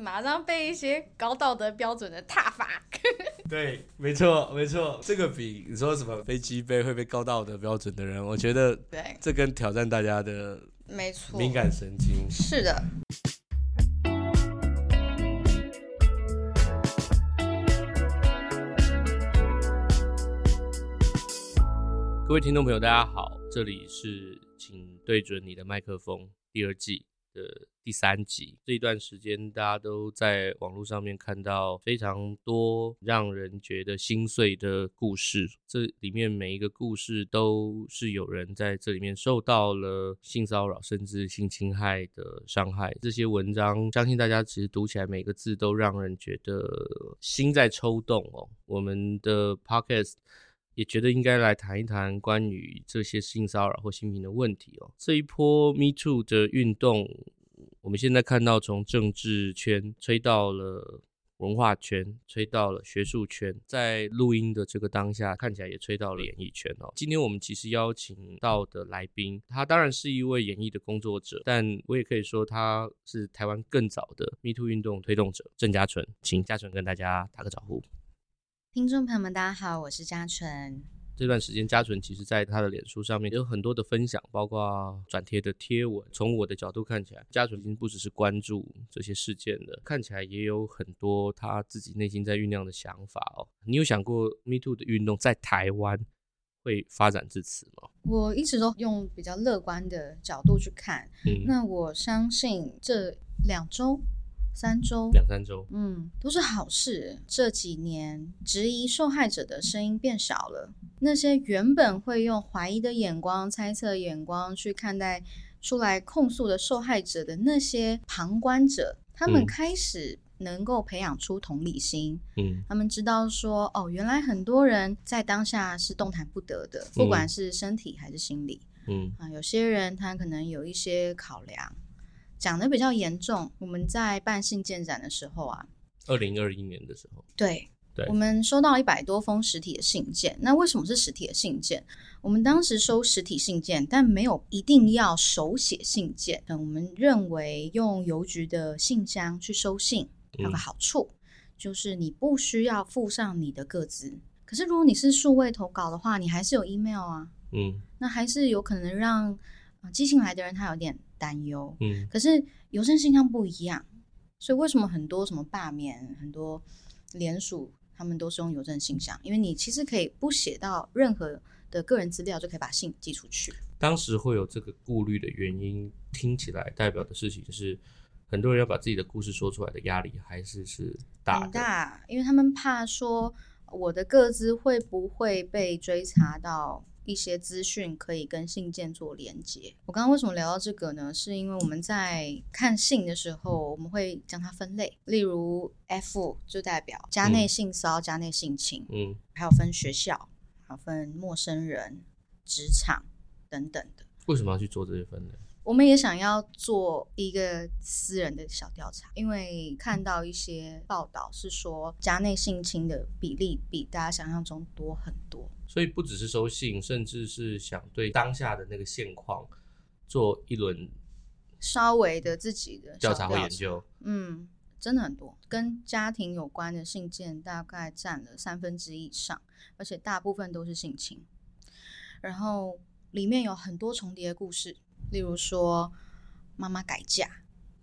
马上被一些高道德标准的踏伐。对，没错，没错，这个比你说什么飞机杯会被高道德标准的人，我觉得对，这跟挑战大家的没错。敏感神经。是的。各位听众朋友，大家好，这里是请对准你的麦克风第二季的第三集。这一段时间，大家都在网络上面看到非常多让人觉得心碎的故事。这里面每一个故事都是有人在这里面受到了性骚扰，甚至性侵害的伤害。这些文章，相信大家其实读起来每个字都让人觉得心在抽动哦。我们的 Podcast。也觉得应该来谈一谈关于这些性骚扰或性平的问题哦。这一波 Me Too 的运动，我们现在看到从政治圈吹到了文化圈，吹到了学术圈，在录音的这个当下，看起来也吹到了演艺圈哦。今天我们其实邀请到的来宾，他当然是一位演艺的工作者，但我也可以说他是台湾更早的 Me Too 运动推动者郑家纯，请家纯跟大家打个招呼。听众朋友们，大家好，我是嘉纯。这段时间，家纯其实在他的脸书上面有很多的分享，包括转贴的贴文。从我的角度看起来，家纯已经不只是关注这些事件了，看起来也有很多他自己内心在酝酿的想法哦。你有想过 Me Too 的运动在台湾会发展至此吗？我一直都用比较乐观的角度去看。嗯，那我相信这两周。三周，两三周，嗯，都是好事。这几年，质疑受害者的声音变少了。那些原本会用怀疑的眼光、猜测眼光去看待出来控诉的受害者的那些旁观者，他们开始能够培养出同理心。嗯，他们知道说，哦，原来很多人在当下是动弹不得的，不管是身体还是心理。嗯，啊，有些人他可能有一些考量。讲的比较严重，我们在办信件展的时候啊，二零二一年的时候，对，对，我们收到一百多封实体的信件。那为什么是实体的信件？我们当时收实体信件，但没有一定要手写信件。嗯，我们认为用邮局的信箱去收信有个好处，嗯，就是你不需要附上你的个资。可是如果你是数位投稿的话，你还是有 email 啊，嗯，那还是有可能让啊寄信来的人他有点。担忧，嗯，可是邮政信箱不一样，所以为什么很多什么罢免、很多联署，他们都是用邮政信箱？因为你其实可以不写到任何的个人资料，就可以把信寄出去。当时会有这个顾虑的原因，听起来代表的事情是，很多人要把自己的故事说出来的压力还是是大，很大，因为他们怕说我的个资会不会被追查到。一些资讯可以跟信件做连接。我刚刚为什么聊到这个呢？是因为我们在看信的时候，我们会将它分类，例如 F 就代表家内性骚、家内性侵，嗯，还有分学校，还有分陌生人、职场等等的。为什么要去做这些分类？我们也想要做一个私人的小调查，因为看到一些报道是说家内性侵的比例比大家想象中多很多，所以不只是收信，甚至是想对当下的那个现况做一轮稍微的自己的调查和研究。嗯，真的很多，跟家庭有关的信件大概占了三分之一以上，而且大部分都是性侵，然后里面有很多重叠的故事。例如说，妈妈改嫁，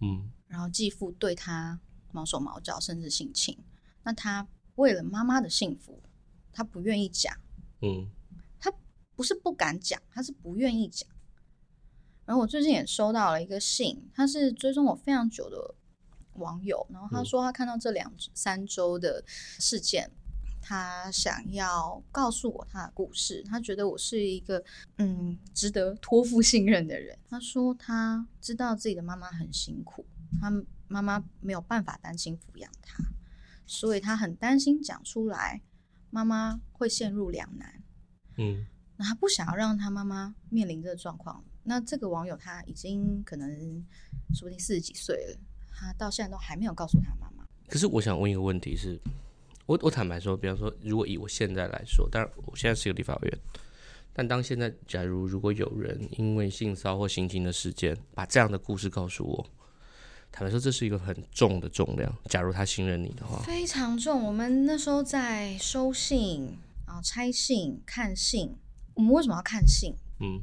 嗯，然后继父对她毛手毛脚，甚至性侵。那他为了妈妈的幸福，他不愿意讲，嗯，他不是不敢讲，他是不愿意讲。然后我最近也收到了一个信，他是追踪我非常久的网友，然后他说他看到这两三周的事件。他想要告诉我他的故事，他觉得我是一个嗯值得托付信任的人。他说他知道自己的妈妈很辛苦，他妈妈没有办法单亲抚养他，所以他很担心讲出来，妈妈会陷入两难。嗯，那他不想要让他妈妈面临这个状况。那这个网友他已经可能说不定四十几岁了，他到现在都还没有告诉他妈妈。可是我想问一个问题是。我我坦白说，比方说，如果以我现在来说，当然我现在是一个立法委员，但当现在假如如果有人因为性骚或性侵的事件，把这样的故事告诉我，坦白说，这是一个很重的重量。假如他信任你的话，非常重。我们那时候在收信，然后拆信、看信。我们为什么要看信？嗯，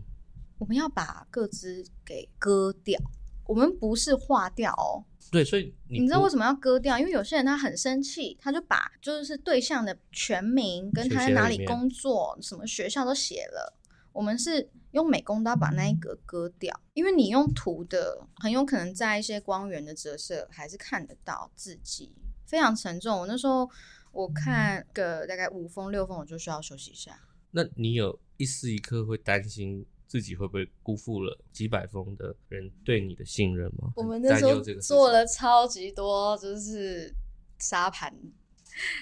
我们要把各自给割掉。我们不是划掉哦。对，所以你，你知道为什么要割掉？因为有些人他很生气，他就把就是对象的全名跟他在哪里工作、什么学校都写了。我们是用美工刀把那一格割掉，因为你用涂的，很有可能在一些光源的折射还是看得到自己，非常沉重。我那时候我看个大概五封六封，我就需要休息一下。那你有一丝一刻会担心？自己会不会辜负了几百封的人对你的信任吗？我们那时候做了超级多，就是沙盘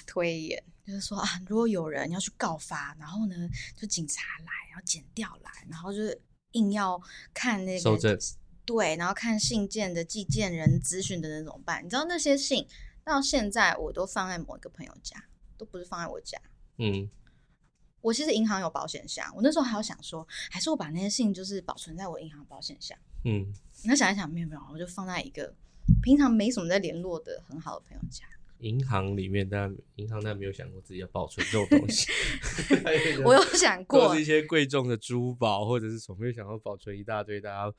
推演，就是说啊，如果有人要去告发，然后呢，就警察来，然后检调来，然后就是硬要看那个，对，然后看信件的寄件人资讯的那怎么办？你知道那些信到现在我都放在某一个朋友家，都不是放在我家。嗯。我其实银行有保险箱，我那时候还有想说，还是我把那些信就是保存在我银行保险箱。嗯，那想一想，没有没有，我就放在一个平常没什么在联络的很好的朋友家。银行里面，但银行但没有想过自己要保存这种东西。我有想过，都是一些贵重的珠宝或者是什么，没有想过保存一大堆大家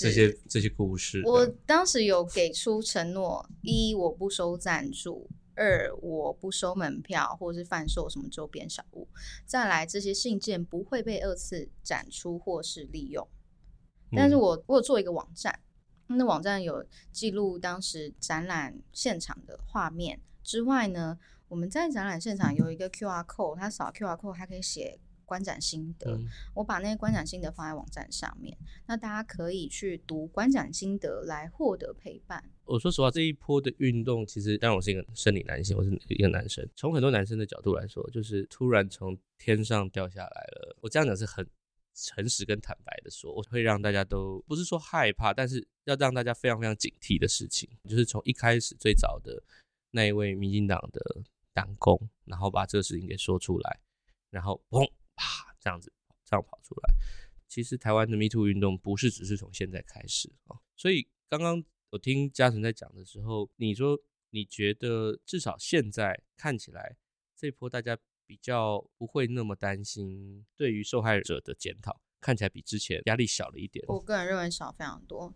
这些这些故事。我当时有给出承诺：一，我不收赞助。二，我不收门票或者是贩售什么周边小物。再来，这些信件不会被二次展出或是利用。但是我我有做一个网站，那网站有记录当时展览现场的画面之外呢，我们在展览现场有一个 QR code，它扫 QR code 还可以写。观展心得，嗯，我把那些观展心得放在网站上面，那大家可以去读观展心得来获得陪伴。我说实话，这一波的运动，其实当然我是一个生理男性，我是一个男生。从很多男生的角度来说，就是突然从天上掉下来了。我这样讲是很诚实跟坦白的说，我会让大家都不是说害怕，但是要让大家非常非常警惕的事情，就是从一开始最早的那一位民进党的党工，然后把这个事情给说出来，然后砰。啪，这样子这样跑出来，其实台湾的 Me Too 运动不是只是从现在开始啊。所以刚刚我听嘉诚在讲的时候，你说你觉得至少现在看起来，这波大家比较不会那么担心，对于受害者的检讨看起来比之前压力小了一点。我个人认为少非常多。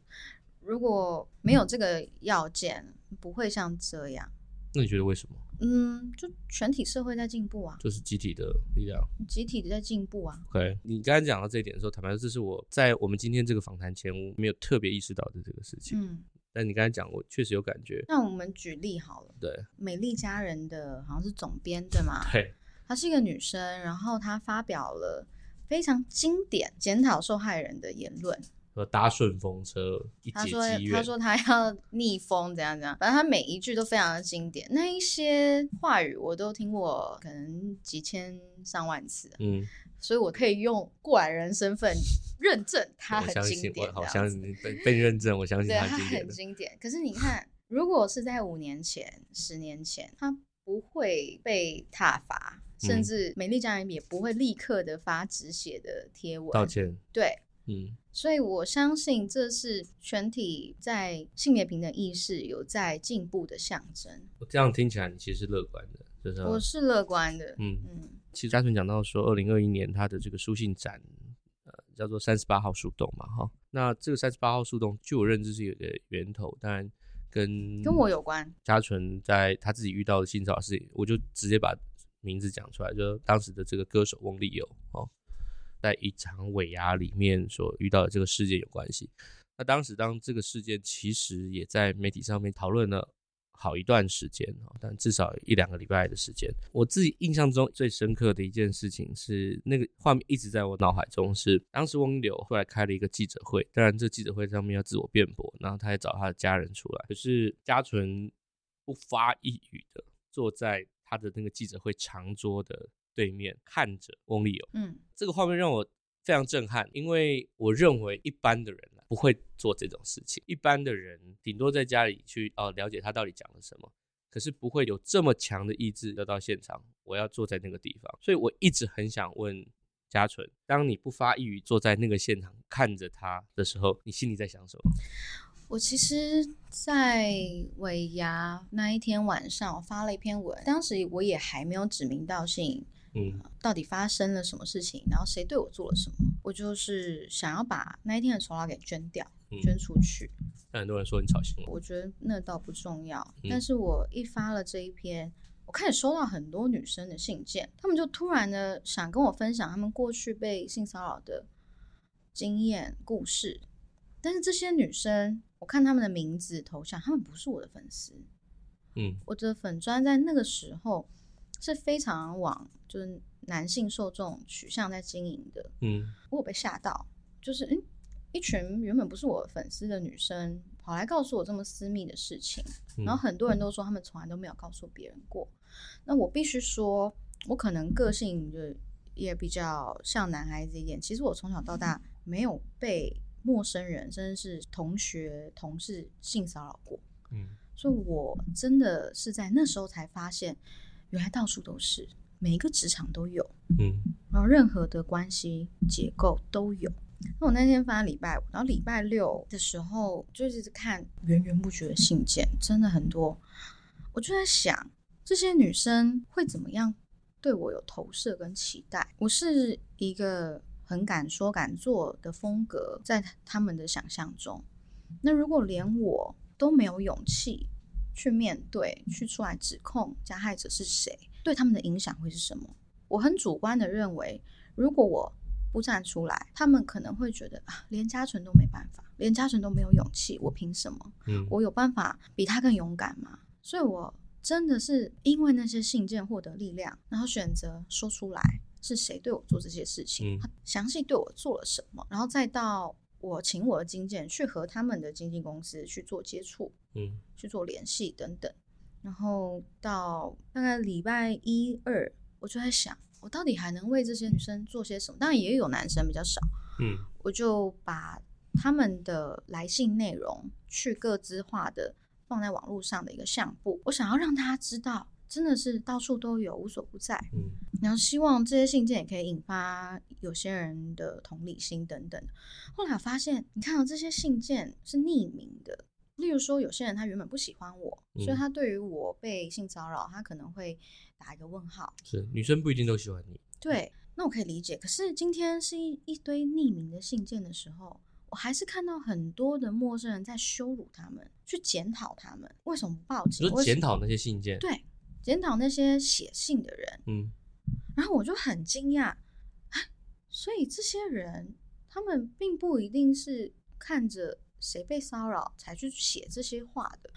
如果没有这个要件，不会像这样。那你觉得为什么？嗯，就全体社会在进步啊，就是集体的力量，集体的在进步啊。OK，你刚才讲到这一点的时候，坦白说，这是我在我们今天这个访谈前，我没有特别意识到的这个事情。嗯，但你刚才讲，我确实有感觉。那我们举例好了，对，美丽佳人的好像是总编对吗？对，她是一个女生，然后她发表了非常经典检讨受害人的言论。和搭顺风车，他说：“他说他要逆风，怎样怎样，反正他每一句都非常的经典。那一些话语我都听过，可能几千上万次。嗯，所以我可以用过来人身份 认证他很经典。好像你被被认证，我相 信他很经典。他很经典。可是你看，如果是在五年前、十年前，他不会被挞伐，甚至美丽家人也不会立刻的发止血的贴文道歉。对。”嗯，所以我相信这是全体在性别平等意识有在进步的象征。我这样听起来，你其实是乐观的，就是我是乐观的。嗯嗯，其实嘉纯讲到说，二零二一年他的这个书信展，呃，叫做三十八号树洞嘛，哈。那这个三十八号树洞，据我认知是有个源头，当然跟跟我有关。嘉纯在他自己遇到的性骚扰事，我就直接把名字讲出来，就当时的这个歌手翁立友，哦。在一场尾牙里面所遇到的这个事件有关系。那当时当这个事件其实也在媒体上面讨论了好一段时间，但至少一两个礼拜的时间。我自己印象中最深刻的一件事情是，那个画面一直在我脑海中是，当时翁立友后来开了一个记者会，当然这记者会上面要自我辩驳，然后他也找他的家人出来，可是嘉纯不发一语的坐在他的那个记者会长桌的。对面看着翁立友，嗯，这个画面让我非常震撼，因为我认为一般的人不会做这种事情，一般的人顶多在家里去哦了解他到底讲了什么，可是不会有这么强的意志要到现场，我要坐在那个地方，所以我一直很想问嘉纯，当你不发一语坐在那个现场看着他的时候，你心里在想什么？我其实，在尾牙那一天晚上，我发了一篇文，当时我也还没有指名道姓，嗯，到底发生了什么事情，然后谁对我做了什么，我就是想要把那一天的酬劳给捐掉，捐出去。那、嗯、很多人说你炒新闻，我觉得那倒不重要，嗯、但是我一发了这一篇。我开始收到很多女生的信件，她们就突然的想跟我分享她们过去被性骚扰的经验故事，但是这些女生，我看她们的名字头像，她们不是我的粉丝。嗯，我的粉专在那个时候是非常往就是男性受众取向在经营的。嗯，我被吓到，就是嗯，一群原本不是我粉丝的女生跑来告诉我这么私密的事情，然后很多人都说他们从来都没有告诉别人过。那我必须说，我可能个性就也比较像男孩子一点。其实我从小到大没有被陌生人，甚至是同学、同事性骚扰过。嗯，所以我真的是在那时候才发现，原来到处都是，每一个职场都有。嗯，然后任何的关系结构都有。那我那天发礼拜五，然后礼拜六的时候就一直看源源不绝的信件，真的很多。我就在想。这些女生会怎么样对我有投射跟期待？我是一个很敢说敢做的风格，在他们的想象中。那如果连我都没有勇气去面对，去出来指控加害者是谁，对他们的影响会是什么？我很主观的认为，如果我不站出来，他们可能会觉得啊，连嘉纯都没办法，连嘉纯都没有勇气，我凭什么？嗯，我有办法比他更勇敢吗？所以我。真的是因为那些信件获得力量，然后选择说出来是谁对我做这些事情，他详细对我做了什么，然后再到我请我的经纪人去和他们的经纪公司去做接触，嗯，去做联系等等，然后到大概礼拜一二，我就在想，我到底还能为这些女生做些什么？当然也有男生比较少，嗯，我就把他们的来信内容去各自化的。放在网络上的一个相簿，我想要让他知道，真的是到处都有，无所不在。嗯，然后希望这些信件也可以引发有些人的同理心等等。后来我发现，你看到这些信件是匿名的，例如说，有些人他原本不喜欢我，嗯，所以他对于我被性骚扰，他可能会打一个问号。是女生不一定都喜欢你，对，那我可以理解。可是今天是一一堆匿名的信件的时候。我还是看到很多的陌生人在羞辱他们，去检讨他们为什么不报警？就是检讨那些信件，对，检讨那些写信的人。嗯，然后我就很惊讶，啊，所以这些人他们并不一定是看着谁被骚扰才去写这些话的。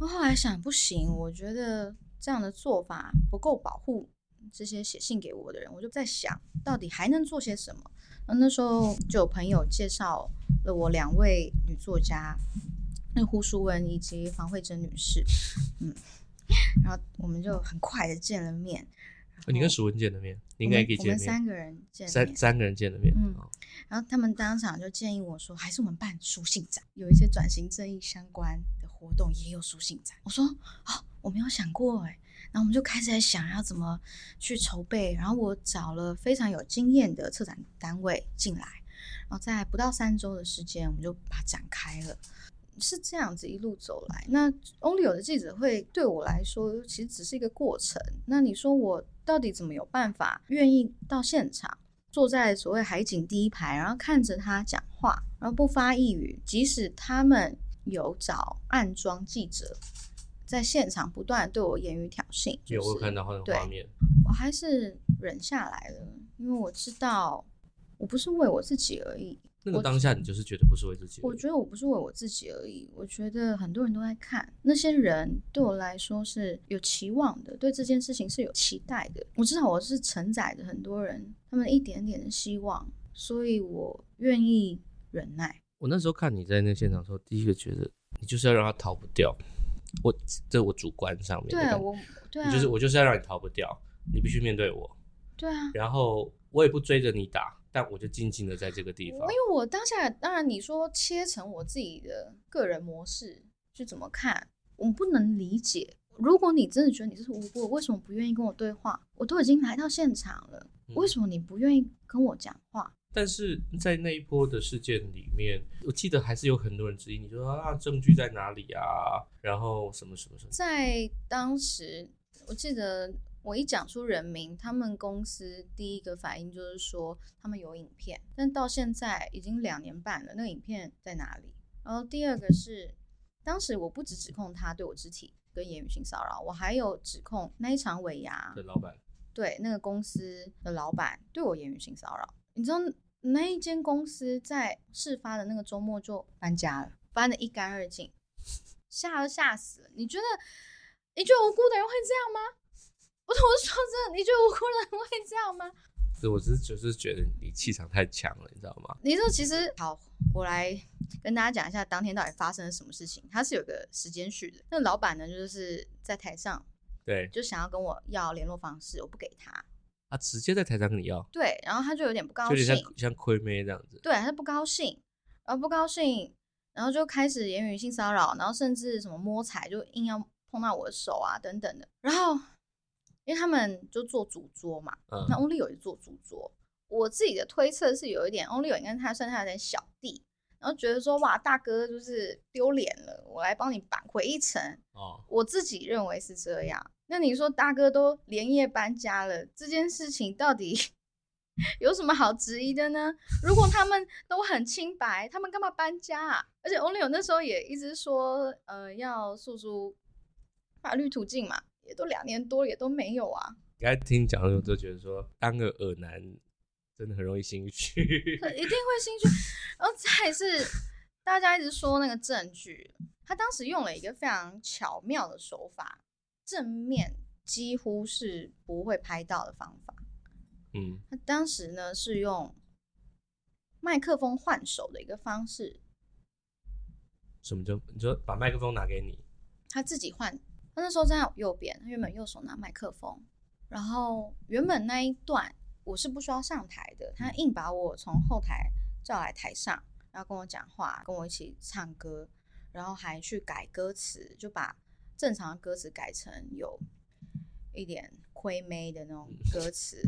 然后后来想，不行，我觉得这样的做法不够保护这些写信给我的人。我就在想，到底还能做些什么？那那时候就有朋友介绍了我两位女作家，那胡淑文以及房慧珍女士，嗯，然后我们就很快的见了面。你跟淑文见的面，你应该可以见面。我们三个人见面，三三个人见的面。嗯，然后他们当场就建议我说，还是我们办书信展，有一些转型正义相关的活动也有书信展。我说，哦，我没有想过哎。然后我们就开始在想要怎么去筹备，然后我找了非常有经验的策展单位进来，然后在不到三周的时间，我们就把它展开了，是这样子一路走来。那 Only 有的记者会对我来说，其实只是一个过程。那你说我到底怎么有办法愿意到现场，坐在所谓海景第一排，然后看着他讲话，然后不发一语，即使他们有找暗装记者。在现场不断对我言语挑衅，有、就是、我看到他的画面，我还是忍下来了，因为我知道我不是为我自己而已。那个当下你就是觉得不是为自己？我觉得我不是为我自己而已，我觉得很多人都在看，那些人对我来说是有期望的，对这件事情是有期待的。我知道我是承载着很多人他们一点点的希望，所以我愿意忍耐。我那时候看你在那现场的时候，第一个觉得你就是要让他逃不掉。我这我主观上面，对我，对啊，就是我就是要让你逃不掉，你必须面对我，对啊，然后我也不追着你打，但我就静静的在这个地方。因为我当下，当然你说切成我自己的个人模式去怎么看，我不能理解。如果你真的觉得你是无辜，为什么不愿意跟我对话？我都已经来到现场了，为什么你不愿意跟我讲话？但是在那一波的事件里面，我记得还是有很多人质疑你，说啊，证据在哪里啊？然后什么什么什么。在当时，我记得我一讲出人名，他们公司第一个反应就是说他们有影片，但到现在已经两年半了，那个影片在哪里？然后第二个是，当时我不只指控他对我肢体跟言语性骚扰，我还有指控那一场尾牙的老板，对那个公司的老板对我言语性骚扰。你知道那一间公司在事发的那个周末就搬家了，搬得一干二净，吓都吓死了。你觉得你觉得无辜的人会这样吗？我说真的，你觉得无辜的人会这样吗？是，我是就是觉得你气场太强了，你知道吗？你说其实好，我来跟大家讲一下当天到底发生了什么事情。他是有个时间序的。那老板呢，就是在台上，对，就想要跟我要联络方式，我不给他。他直接在台上跟你要，对，然后他就有点不高兴，像像亏妹这样子，对，他不高兴，然后不高兴，然后就开始言语性骚扰，然后甚至什么摸彩，就硬要碰到我的手啊等等的。然后因为他们就做主桌嘛，嗯、那 Only 有一做主桌，我自己的推测是有一点 Only 有应该他算他有点小弟，然后觉得说哇大哥就是丢脸了，我来帮你扳回一城，哦，我自己认为是这样。那你说大哥都连夜搬家了，这件事情到底 有什么好质疑的呢？如果他们都很清白，他们干嘛搬家啊？而且 Only 有那时候也一直说，呃，要诉诸法律途径嘛，也都两年多，也都没有啊。刚才听讲的时候，就觉得说当个耳男真的很容易心虚，一定会心虚。然后再是大家一直说那个证据，他当时用了一个非常巧妙的手法。正面几乎是不会拍到的方法。嗯，他当时呢是用麦克风换手的一个方式。什么叫你说把麦克风拿给你？他自己换，他那时候站在我右边，他原本右手拿麦克风，然后原本那一段我是不需要上台的，他硬把我从后台叫来台上，然后跟我讲话，跟我一起唱歌，然后还去改歌词，就把。正常的歌词改成有一点亏妹的那种歌词，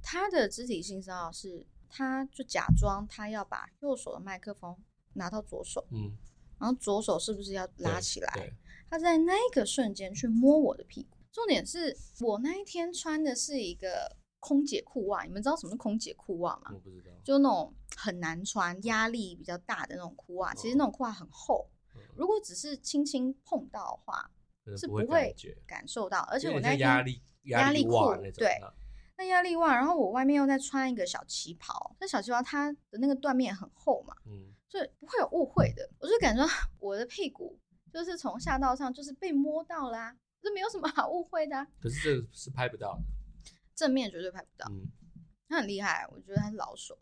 他的肢体性骚扰是，他就假装他要把右手的麦克风拿到左手，嗯，然后左手是不是要拉起来？他在那个瞬间去摸我的屁股。重点是我那一天穿的是一个空姐裤袜，你们知道什么是空姐裤袜吗？我不知道，就那种很难穿、压力比较大的那种裤袜。其实那种裤袜很厚。如果只是轻轻碰到的话，是不会感受到。而且我那压力压力裤，对，那压力袜，然后我外面又再穿一个小旗袍，那小旗袍它的那个缎面很厚嘛，嗯，所以不会有误会的。我就感觉 我的屁股就是从下到上就是被摸到啦、啊，这没有什么 好误会的、啊。可是这是拍不到的，正面绝对拍不到。嗯，他很厉害，我觉得他是老手，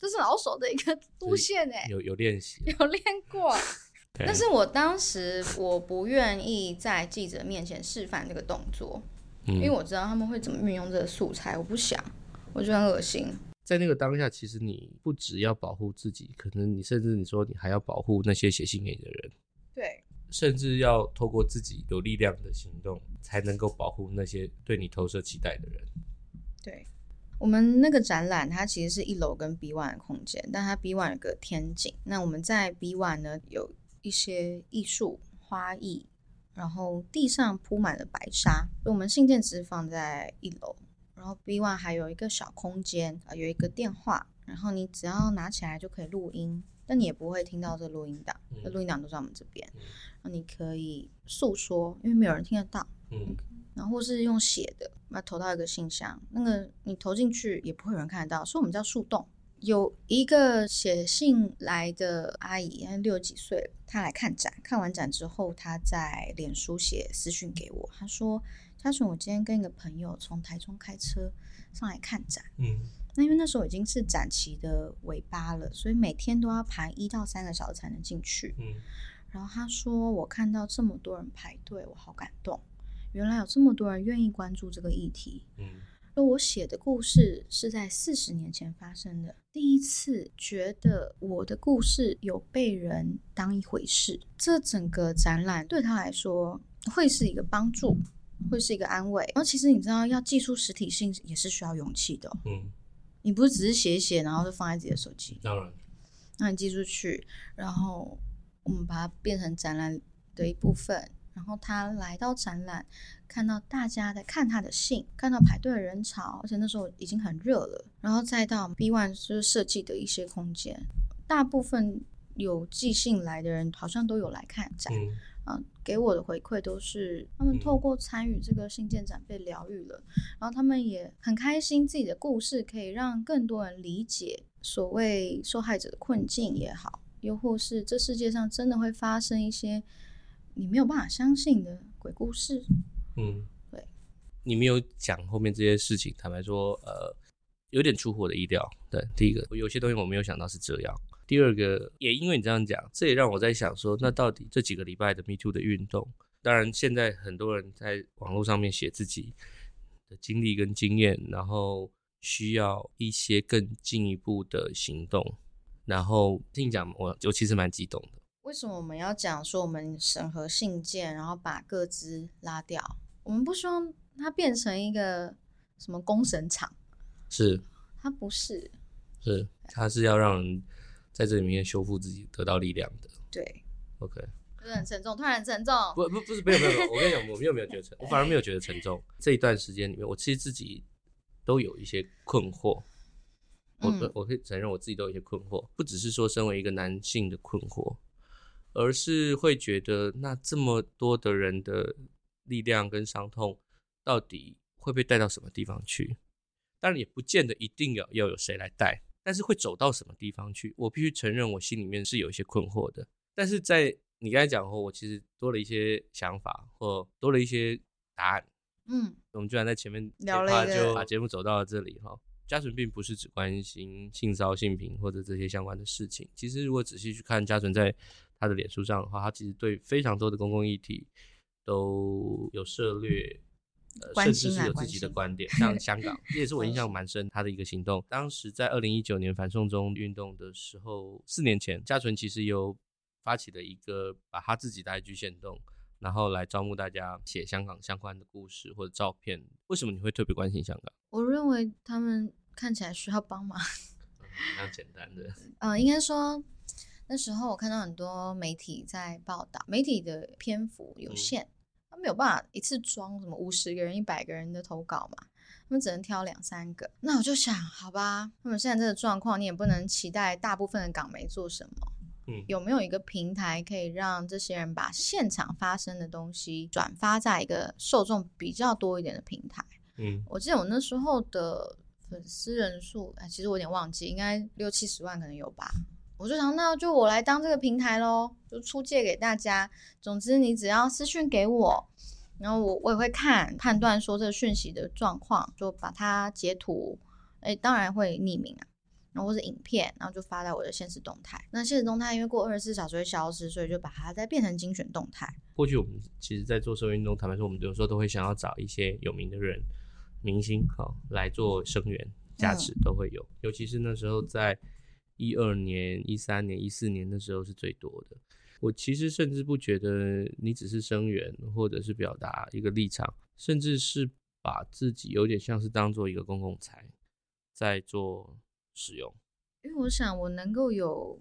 这是老手的一个 路线哎、欸，有有练习，有练过。但是我当时我不愿意在记者面前示范这个动作，嗯，因为我知道他们会怎么运用这个素材，我不想，我觉得很恶心。在那个当下，其实你不只要保护自己，可能你甚至你说你还要保护那些写信给你的人，对，甚至要透过自己有力量的行动，才能够保护那些对你投射期待的人。对，我们那个展览，它其实是一楼跟 B one 的空间，但它 B one 有个天井，那我们在 B one 呢有。一些艺术花艺，然后地上铺满了白纱。所以我们信件只是放在一楼，然后 B one 还有一个小空间啊，有一个电话，然后你只要拿起来就可以录音，但你也不会听到这录音档，这录音档都在我们这边。那你可以诉说，因为没有人听得到。嗯。然后是用写的，那投到一个信箱，那个你投进去也不会有人看得到，所以我们叫树洞。有一个写信来的阿姨，她六十几岁了，她来看展，看完展之后，她在脸书写私讯给我，她说：“嘉纯，我今天跟一个朋友从台中开车上来看展，嗯，那因为那时候已经是展期的尾巴了，所以每天都要排一到三个小时才能进去，嗯，然后他说我看到这么多人排队，我好感动，原来有这么多人愿意关注这个议题，嗯。”而我写的故事是在四十年前发生的，第一次觉得我的故事有被人当一回事。这整个展览对他来说会是一个帮助，会是一个安慰。然后其实你知道，要寄出实体信也是需要勇气的。嗯，你不是只是写写，然后就放在自己的手机。当然，那你寄出去，然后我们把它变成展览的一部分。然后他来到展览，看到大家在看他的信，看到排队的人潮，而且那时候已经很热了。然后再到 B One 就是设计的一些空间，大部分有寄信来的人好像都有来看展。嗯啊，给我的回馈都是他们透过参与这个信件展被疗愈了，嗯，然后他们也很开心自己的故事可以让更多人理解所谓受害者的困境也好，又或是这世界上真的会发生一些你没有办法相信的鬼故事。嗯，对，你没有讲后面这些事情，坦白说，呃，有点出乎我的意料。对，第一个，有些东西我没有想到是这样。第二个，也因为你这样讲，这也让我在想说，那到底这几个礼拜的 Me Too 的运动，当然现在很多人在网络上面写自己的经历跟经验，然后需要一些更进一步的行动。然后听你讲，我我其实蛮激动的。为什么我们要讲说我们审核信件，然后把各自拉掉？我们不希望它变成一个什么公审场，是？它不是，是它是要让人。在这里面修复自己，得到力量的。对，OK，不是很沉重，突然很沉重。不不不是，没有没有没有，我跟你讲，我没有没有觉得沉，我反而没有觉得沉重。这一段时间里面，我其实自己都有一些困惑。我我可以承认我自己都有一些困惑，不只是说身为一个男性的困惑，而是会觉得那这么多的人的力量跟伤痛，到底会被带到什么地方去？当然也不见得一定要要有谁来带。但是会走到什么地方去？我必须承认，我心里面是有一些困惑的。但是在你刚才讲后，我其实多了一些想法，或多了一些答案。嗯，我们居然在前面聊了，就把节目走到了这里哈。家纯并不是只关心性骚性平或者这些相关的事情。其实如果仔细去看家纯在他的脸书上的话，他其实对非常多的公共议题都有涉猎。呃，甚至是有自己的观点，像香港，这也是我印象蛮深他的一个行动。当时在二零一九年反送中运动的时候，四年前，嘉纯其实有发起了一个把他自己的 IG 限动，然后来招募大家写香港相关的故事或者照片。为什么你会特别关心香港？我认为他们看起来需要帮忙。蛮简单的。嗯、呃，应该说那时候我看到很多媒体在报道，媒体的篇幅有限。没有办法一次装什么五十个人、一百个人的投稿嘛，他们只能挑两三个。那我就想，好吧，他们现在这个状况，你也不能期待大部分的港媒做什么。嗯，有没有一个平台可以让这些人把现场发生的东西转发在一个受众比较多一点的平台？嗯，我记得我那时候的粉丝人数，哎，其实我有点忘记，应该六七十万可能有吧。我就想，那就我来当这个平台喽，就出借给大家。总之，你只要私讯给我，然后我我也会看判断说这个讯息的状况，就把它截图，哎，当然会匿名啊，然后或者影片，然后就发在我的现实动态。那现实动态因为过二十四小时会消失，所以就把它再变成精选动态。过去我们其实，在做社会运动，坦白说，我们有时候都会想要找一些有名的人、明星，好来做声援、加持，都会有。嗯、尤其是那时候在。一二年、一三年、一四年的时候是最多的。我其实甚至不觉得你只是声援，或者是表达一个立场，甚至是把自己有点像是当做一个公共财在做使用。因为我想，我能够有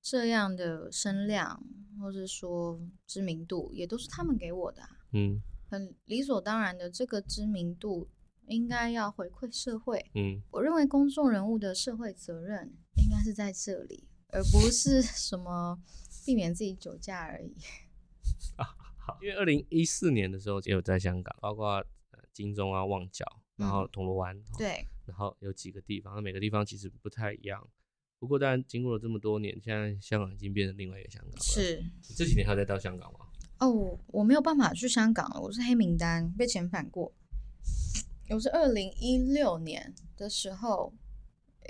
这样的声量，或者说知名度，也都是他们给我的啊。嗯，很理所当然的，这个知名度应该要回馈社会。嗯，我认为公众人物的社会责任。应该是在这里，而不是什么避免自己酒驾而已。啊，好，因为二零一四年的时候也有在香港，包括金钟啊、旺角，然后铜锣湾，对，然后有几个地方，那每个地方其实不太一样。不过，当然经过了这么多年，现在香港已经变成另外一个香港了。是，你这几年还在到香港吗？哦，我没有办法去香港了，我是黑名单，被遣返过。我是二零一六年的时候。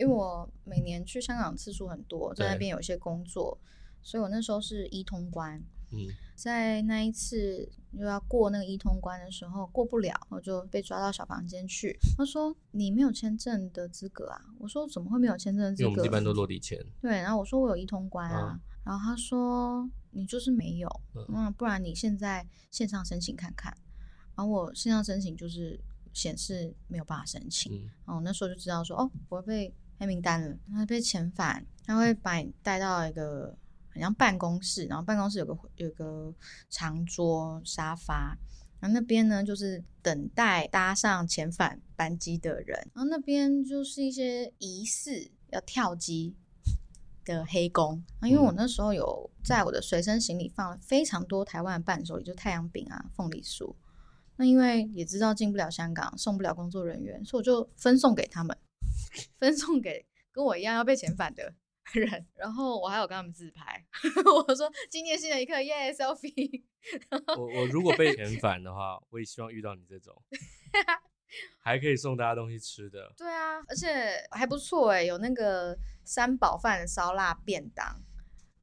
因为我每年去香港次数很多，在那边有一些工作，所以我那时候是一通关。嗯，在那一次又要过那个一通关的时候过不了，我就被抓到小房间去。他说：“你没有签证的资格啊！”我说：“怎么会没有签证的资格？”因为我们一般都落地签。对，然后我说：“我有一通关啊。嗯”然后他说：“你就是没有，那、嗯、不然你现在线上申请看看。”然后我线上申请就是显示没有办法申请。嗯，哦，那时候就知道说，哦，我被黑名单了，他被遣返，他会把你带到一个很像办公室，然后办公室有个有个长桌沙发，然后那边呢就是等待搭上遣返班机的人，然后那边就是一些疑似要跳机的黑工啊，因为我那时候有在我的随身行李放了非常多台湾的伴手礼，就太阳饼啊、凤梨酥。那因为也知道进不了香港，送不了工作人员，所以我就分送给他们，分送给跟我一样要被遣返的 人。然后我还有跟他们自拍，我说今天新的一刻耶、yeah，selfie。我我如果被遣返的话，我也希望遇到你这种。还可以送大家东西吃的，对啊，而且还不错哎，有那个三宝饭烧腊便当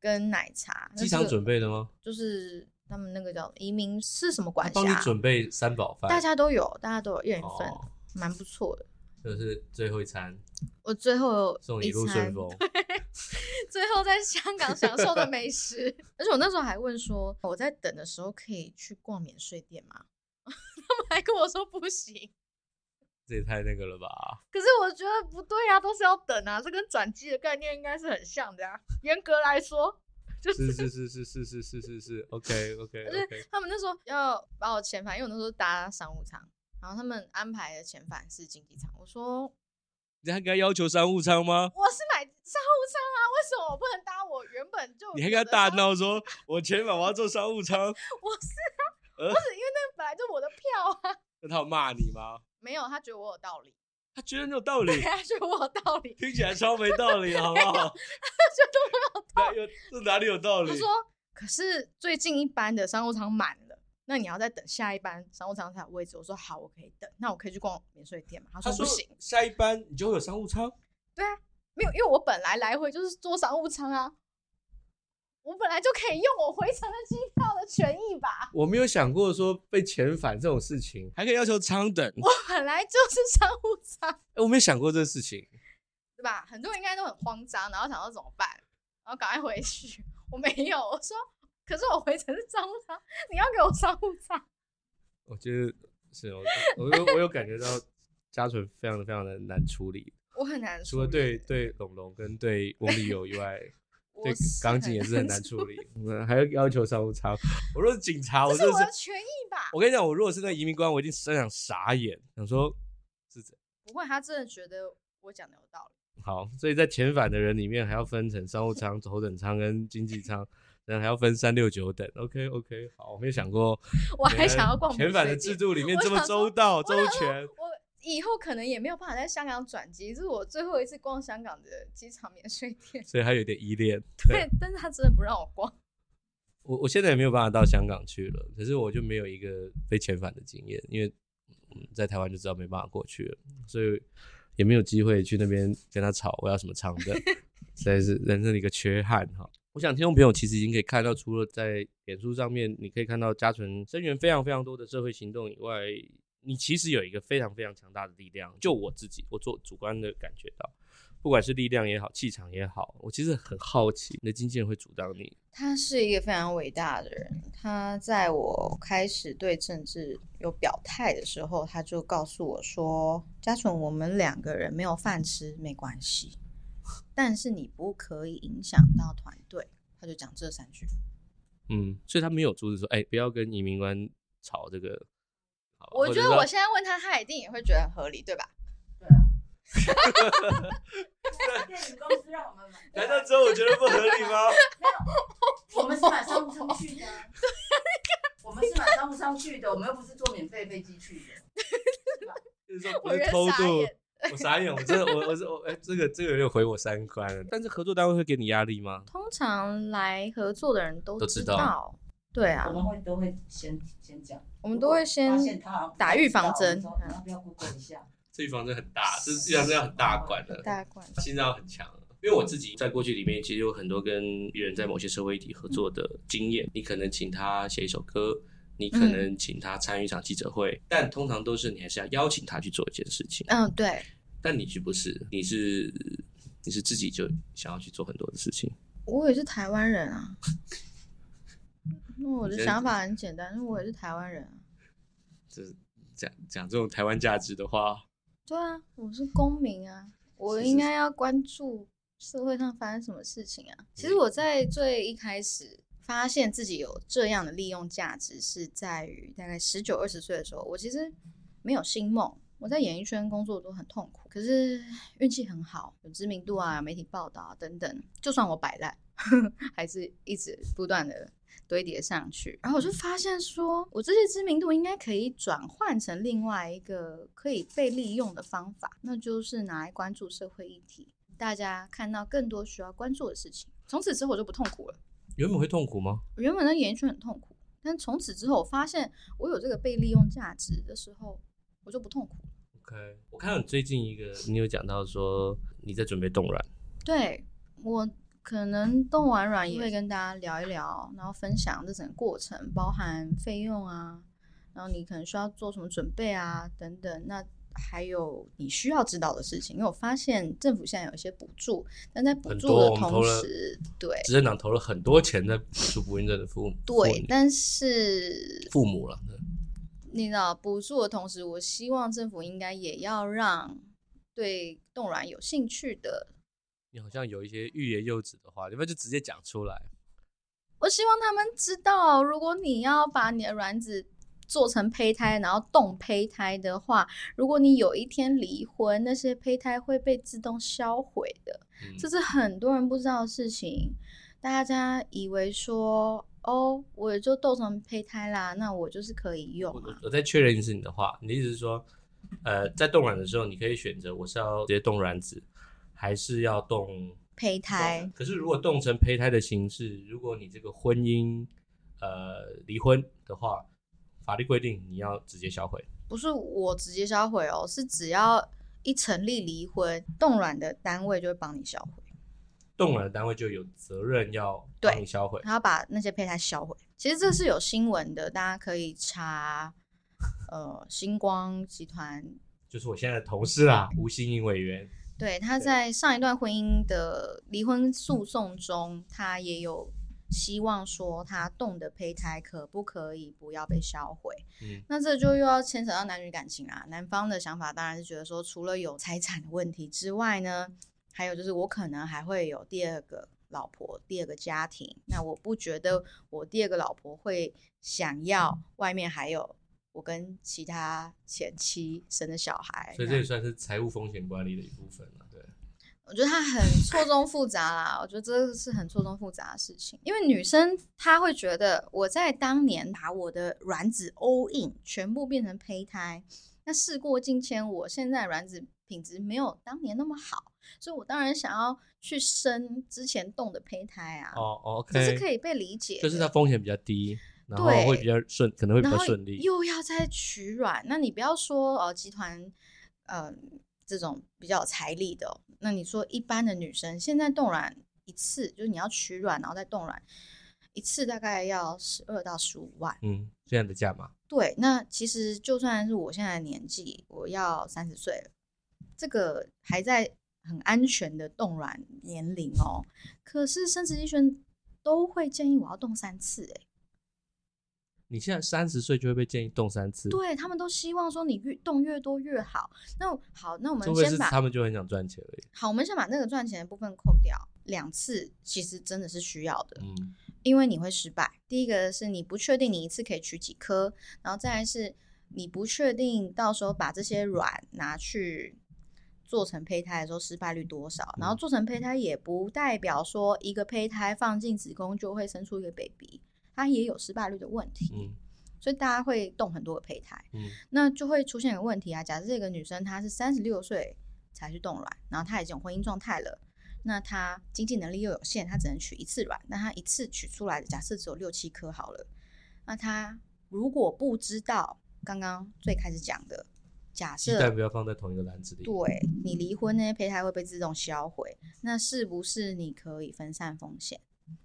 跟奶茶。机场准备的吗？就是他们那个叫移民是什么管辖？帮你准备三宝饭，大家都有，大家都有一人一份，蛮、哦、不错的。就是最后一餐，我最后送你一路顺风。最后在香港享受的美食，而且我那时候还问说，我在等的时候可以去逛免税店吗？他们还跟我说不行。这也太那个了吧！可是我觉得不对啊，都是要等啊，这跟转机的概念应该是很像的呀。严格来说，就是是是是是是是是是，OK OK OK。他们那时候要把我遣返，因为我那时候搭商务舱，然后他们安排的遣返是经济舱。我说，你还该要求商务舱吗？我是买商务舱啊，为什么我不能搭我原本就？你还跟他大闹说，我遣返我要坐商务舱。我是啊，不是因为那本来就我的票啊。那他有骂你吗？没有，他觉得我有道理。他觉得你有道理，他觉得我有道理，听起来超没道理，好不好？他觉得我有道理，这哪里有道理？他说：“可是最近一般的商务舱满了，那你要再等下一班商务舱才有位置。”我说：“好，我可以等。那我可以去逛免税店吗？”他说：“不行，下一班你就会有商务舱。”对啊，没有，因为我本来来回就是坐商务舱啊。我本来就可以用我回程的机票的权益吧。我没有想过说被遣返这种事情还可以要求舱等。我本来就是商务舱。哎，我没有想过这个事情，对吧？很多人应该都很慌张，然后想到怎么办，然后赶快回去。我没有，我说，可是我回程是商务舱，你要给我商务舱。我觉得是，我我有我有感觉到嘉纯非常的非常的难处理。我很难处理，除了对对龙龙跟对翁立友以外。对，港警也是很难处理，还要要求商务舱。我若是警察，我这是我的权益吧？我跟你讲，我如果是那个移民官，我一定想想傻眼，想说是这。不会，他真的觉得我讲的有道理。好，所以在遣返的人里面，还要分成商务舱、头等舱跟经济舱，然后还要分三六九等。OK OK，好，我没有想过，我还想要逛遣返的制度里面这么周到周全。我以后可能也没有办法在香港转机，这是我最后一次逛香港的机场免税店，所以还有点依恋。对，但是他真的不让我逛。我我现在也没有办法到香港去了，可是我就没有一个被遣返的经验，因为在台湾就知道没办法过去了，所以也没有机会去那边跟他吵我要什么长的，实在是人生的一个缺憾哈。我想听众朋友其实已经可以看到，除了在脸书上面你可以看到嘉纯声援非常非常多的社会行动以外。你其实有一个非常非常强大的力量，就我自己，我做主观的感觉到，不管是力量也好，气场也好，我其实很好奇，你的经纪人会阻挡你？他是一个非常伟大的人，他在我开始对政治有表态的时候，他就告诉我说：“嘉纯，我们两个人没有饭吃没关系，但是你不可以影响到团队。”他就讲这三句。嗯，所以他没有阻止说：“哎、欸，不要跟移民官吵这个。”我觉得我现在问他，他一定也会觉得很合理，对吧？对啊。电影公司让我们买，难道只有我觉得不合理吗？没有，我们是买商务舱去的。对，我们是买商务舱去的，我们又不是坐免费飞机去的。就是说不是偷渡，我傻眼，我真的，我我是我，哎，这个这个有点毁我三观了。但是合作单位会给你压力吗？通常来合作的人都知道。都知道对啊，我们会都会先先讲，我们都会先打预防针，要不要 Google 一下？这预防针很大，这预防针要很大管的，大管，心脏很强。因为我自己在过去里面，其实有很多跟艺人在某些社会议题合作的经验。你可能请他写一首歌，你可能请他参与一场记者会，但通常都是你还是要邀请他去做一件事情。嗯，对。但你是不是？你是你是自己就想要去做很多的事情？我也是台湾人啊。那我的想法很简单，因为我也是台湾人啊。这讲讲这种台湾价值的话。对啊，我是公民啊，我应该要关注社会上发生什么事情啊。其实我在最一开始发现自己有这样的利用价值，是在于大概十九二十岁的时候，我其实没有新梦。我在演艺圈工作都很痛苦，可是运气很好，有知名度啊，媒体报道啊等等。就算我摆烂，还是一直不断的堆叠上去。然后我就发现说，我这些知名度应该可以转换成另外一个可以被利用的方法，那就是拿来关注社会议题，大家看到更多需要关注的事情。从此之后我就不痛苦了。原本会痛苦吗？原本的演艺圈很痛苦，但从此之后我发现我有这个被利用价值的时候。我就不痛苦。OK，我看到你最近一个，你有讲到说你在准备冻卵。对，我可能冻完卵也会跟大家聊一聊，然后分享这整个过程，包含费用啊，然后你可能需要做什么准备啊等等。那还有你需要知道的事情，因为我发现政府现在有一些补助，但在补助的同时，对，执政党投了很多钱在补助不孕症的父母。对，但是父母了。你知道补助的同时，我希望政府应该也要让对冻卵有兴趣的。你好像有一些欲言又止的话，你们就直接讲出来。我希望他们知道，如果你要把你的卵子做成胚胎，然后冻胚胎的话，如果你有一天离婚，那些胚胎会被自动销毁的。嗯。这是很多人不知道的事情。大家以为说。哦，我也就冻成胚胎啦，那我就是可以用啊。我，我再确认一次你的话，你的意思是说，呃，在冻卵的时候，你可以选择我是要直接冻卵子，还是要冻胚胎？可是如果冻成胚胎的形式，如果你这个婚姻呃离婚的话，法律规定你要直接销毁。不是我直接销毁哦，是只要一成立离婚，冻卵的单位就会帮你销毁。冻卵的单位就有责任要帮你销毁，他要把那些胚胎销毁。其实这是有新闻的，大家可以查。呃，星光集团就是我现在的同事啦，吴欣盈委员。对，他在上一段婚姻的离婚诉讼中，他也有希望说，他冻的胚胎可不可以不要被销毁？嗯，那这就又要牵扯到男女感情啊。男方的想法当然是觉得说，除了有财产的问题之外呢。还有就是，我可能还会有第二个老婆，第二个家庭。那我不觉得我第二个老婆会想要外面还有我跟其他前妻生的小孩。所以这也算是财务风险管理的一部分我觉得他很错综复杂啦。我觉得这是很错综复杂的事情，因为女生她会觉得我在当年把我的卵子 all in 全部变成胚胎，那事过境迁，我现在卵子品质没有当年那么好。所以，我当然想要去生之前冻的胚胎啊。哦，OK，这是可以被理解，就是它风险比较低，然后会比较顺，可能会比较顺利。又要再取卵，那你不要说哦集团，呃这种比较有财力的，哦，那你说一般的女生现在冻卵一次，就是你要取卵然后再冻卵一次，大概要十二到十五万。嗯，这样的价码。对，那其实就算是我现在的年纪，我要三十岁了，这个还在。很安全的冻卵年龄哦，可是生殖医生都会建议我要冻三次哎。你现在三十岁就会被建议动三次？对，他们都希望说你越动越多越好。那好，那我们先把他们就很想赚钱而已。好，我们先把那个赚钱的部分扣掉，两次其实真的是需要的，嗯，因为你会失败。第一个是你不确定你一次可以取几颗，然后再来是你不确定到时候把这些卵拿去。做成胚胎的时候失败率多少？然后做成胚胎也不代表说一个胚胎放进子宫就会生出一个 baby，它也有失败率的问题。嗯，所以大家会动很多个胚胎，嗯，那就会出现一个问题啊。假设这个女生她是三十六岁才去冻卵，然后她已经有婚姻状态了，那她经济能力又有限，她只能取一次卵，那她一次取出来的假设只有六七颗好了，那她如果不知道刚刚最开始讲的。假设不要放在同一个篮子里。对，你离婚那些胚胎会被自动销毁，那是不是你可以分散风险？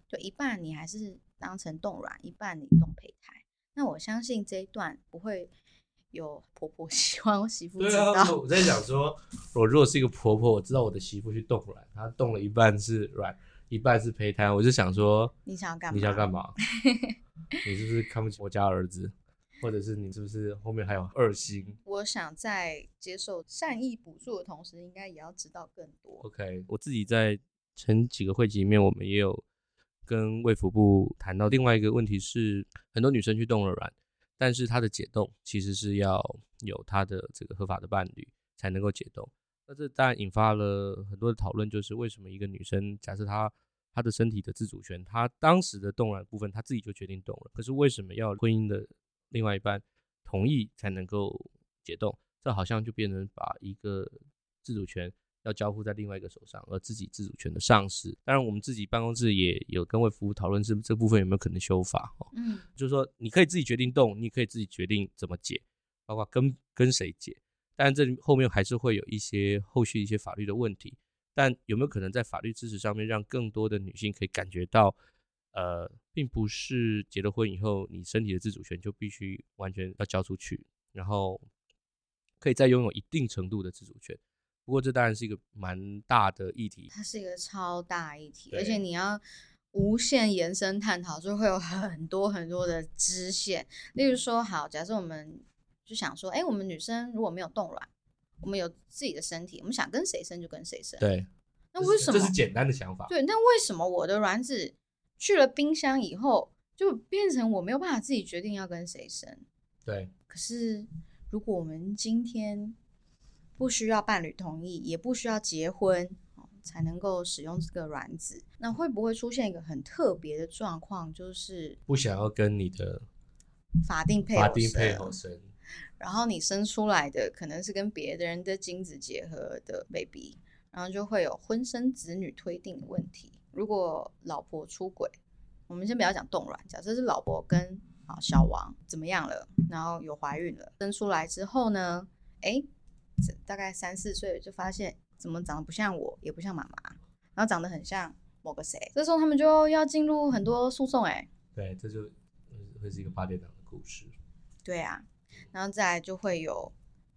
就一半你还是当成冻卵，一半你冻胚胎。那我相信这一段不会有婆婆 希望我媳妇知道。对啊，我在想说，我如果是一个婆婆，我知道我的媳妇去冻卵，她冻了一半是卵，一半是胚胎，我就想说，你想要干嘛？你想要干嘛？你是不是看不起我家儿子？或者是你是不是后面还有二心？我想在接受善意补助的同时，应该也要知道更多。OK，我自己在前几个会集里面，我们也有跟卫福部谈到另外一个问题是，很多女生去冻了卵，但是她的解冻其实是要有她的这个合法的伴侣才能够解冻。那这当然引发了很多的讨论，就是为什么一个女生，假设她她的身体的自主权，她当时的冻卵部分她自己就决定冻了，可是为什么要婚姻的另外一半同意才能够解冻？这好像就变成把一个自主权要交付在另外一个手上，而自己自主权的丧失。当然，我们自己办公室也有跟卫服务讨论，这这部分有没有可能修法？哦，嗯，就是说你可以自己决定动，你可以自己决定怎么解，包括跟跟谁解。但这里后面还是会有一些后续一些法律的问题，但有没有可能在法律支持上面，让更多的女性可以感觉到，呃，并不是结了婚以后，你身体的自主权就必须完全要交出去，然后可以再拥有一定程度的自主权。不过这当然是一个蛮大的议题，它是一个超大议题，而且你要无限延伸探讨，就会有很多很多的支线。例如说，好，假设我们。就想说，哎、欸，我们女生如果没有冻卵，我们有自己的身体，我们想跟谁生就跟谁生。对，那为什么？这是简单的想法。对，那为什么我的卵子去了冰箱以后，就变成我没有办法自己决定要跟谁生？对。可是，如果我们今天不需要伴侣同意，也不需要结婚，才能够使用这个卵子，那会不会出现一个很特别的状况，就是不想要跟你的法定配法定配偶生？然后你生出来的可能是跟别人的精子结合的 baby，然后就会有婚生子女推定的问题。如果老婆出轨，我们先不要讲冻卵，假设是老婆跟啊小王怎么样了，然后有怀孕了，生出来之后呢，诶，大概三四岁就发现怎么长得不像我，也不像妈妈，然后长得很像某个谁，这时候他们就要进入很多诉讼，哎，对，这就会是一个八点档的故事。对啊。然后再来就会有，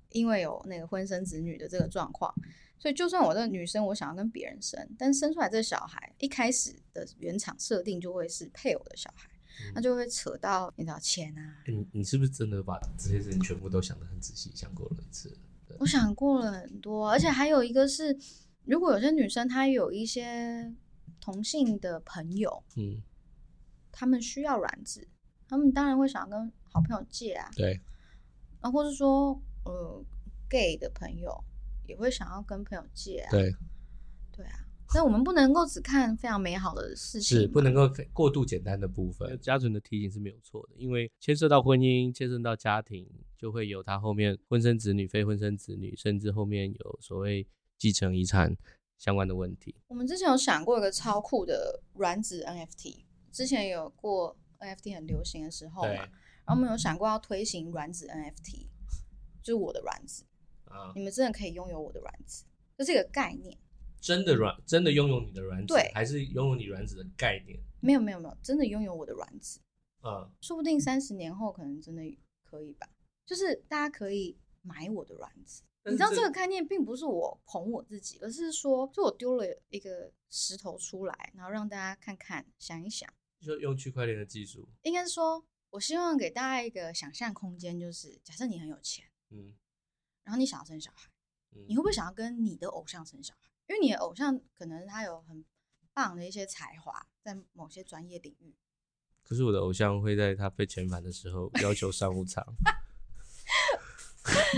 因为有那个婚生子女的这个状况，所以就算我这个女生我想要跟别人生，但生出来这个小孩一开始的原厂设定就会是配偶的小孩，嗯、那就会扯到你知道钱啊。你你是不是真的把这些事情全部都想得很仔细，想过了一次？我想过了很多，而且还有一个是，如果有些女生她有一些同性的朋友，嗯，他们需要卵子，他们当然会想要跟好朋友借啊，对。啊，或是说，呃，gay 的朋友也会想要跟朋友借啊。对，对啊。所以我们不能够只看非常美好的事情，是不能够过度简单的部分。家纯的提醒是没有错的，因为牵涉到婚姻，牵涉到家庭，就会有他后面婚生子女、非婚生子女，甚至后面有所谓继承遗产相关的问题。我们之前有想过一个超酷的卵子 NFT，之前有过 NFT 很流行的时候嘛。然后我们有想过要推行卵子 NFT，就是我的卵子啊，你们真的可以拥有我的卵子，这是一个概念。真的卵，真的拥有你的卵子，对，还是拥有你卵子的概念？没有没有没有，真的拥有我的卵子，嗯，说不定三十年后可能真的可以吧。就是大家可以买我的卵子，你知道这个概念并不是我捧我自己，而是说，就我丢了一个石头出来，然后让大家看看，想一想，就用区块链的技术，应该是说。我希望给大家一个想象空间，就是假设你很有钱，嗯，然后你想要生小孩，嗯，你会不会想要跟你的偶像生小孩？因为你的偶像可能他有很棒的一些才华，在某些专业领域。可是我的偶像会在他被遣返的时候要求商务舱，